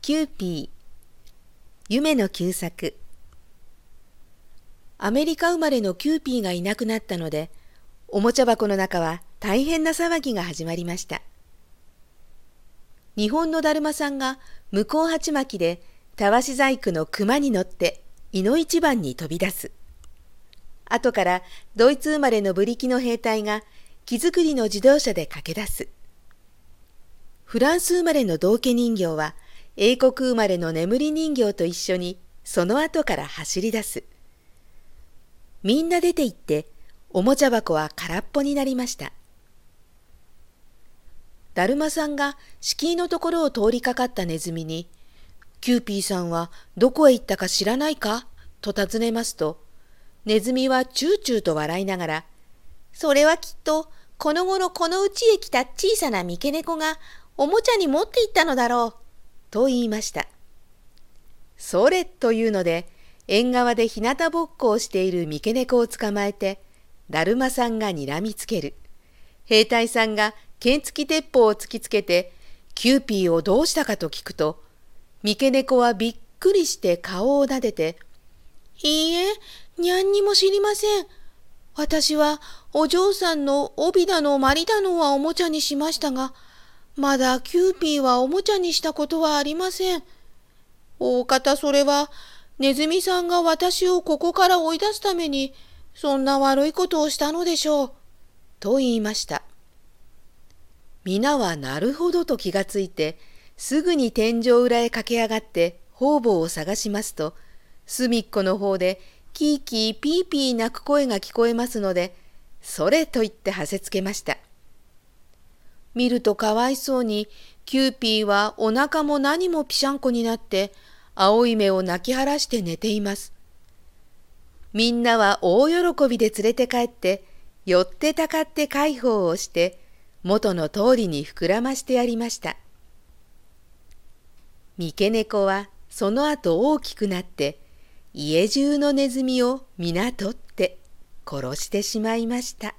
キューピー夢野久作。アメリカ生まれのキューピーがいなくなったのでおもちゃ箱の中は大変な騒ぎが始まりました。日本のだるまさんが向こう鉢巻きでたわし細工の熊に乗っていの一番に飛び出す。後からドイツ生まれのブリキの兵隊が木造りの自動車で駆け出す。フランス生まれの道化人形は英国生まれの眠り人形と一緒にその後から走り出す。みんな出て行っておもちゃ箱は空っぽになりました。だるまさんが敷居のところを通りかかったネズミに、キューピーさんはどこへ行ったか知らないか？と尋ねますと、ネズミはチューチューと笑いながら、それはきっとこの頃この家へ来た小さな三毛猫がおもちゃに持って行ったのだろう。と言いました。それというので、縁側で日向ぼっこをしている三毛猫を捕まえて、だるまさんがにらみつける。兵隊さんが剣付き鉄砲を突きつけて、キューピーをどうしたかと聞くと、三毛猫はびっくりして顔を撫でて、いいえ、にゃんにも知りません。私はお嬢さんの帯だのまりだのはおもちゃにしましたが、まだキューピーはおもちゃにしたことはありません。大方それは、ネズミさんが私をここから追い出すために、そんな悪いことをしたのでしょう。と言いました。皆はなるほどと気がついて、すぐに天井裏へ駆け上がって方々を探しますと、隅っこの方でキーキーピーピー鳴く声が聞こえますので、それと言ってはせつけました。見るとかわいそうに、キューピーはお腹も何もぴしゃんこになって、青い目を泣き腫らして寝ています。みんなは大喜びで連れて帰って、寄ってたかって介抱をして、元の通りに膨らましてやりました。三毛猫はその後大きくなって、家中のネズミを皆取って殺してしまいました。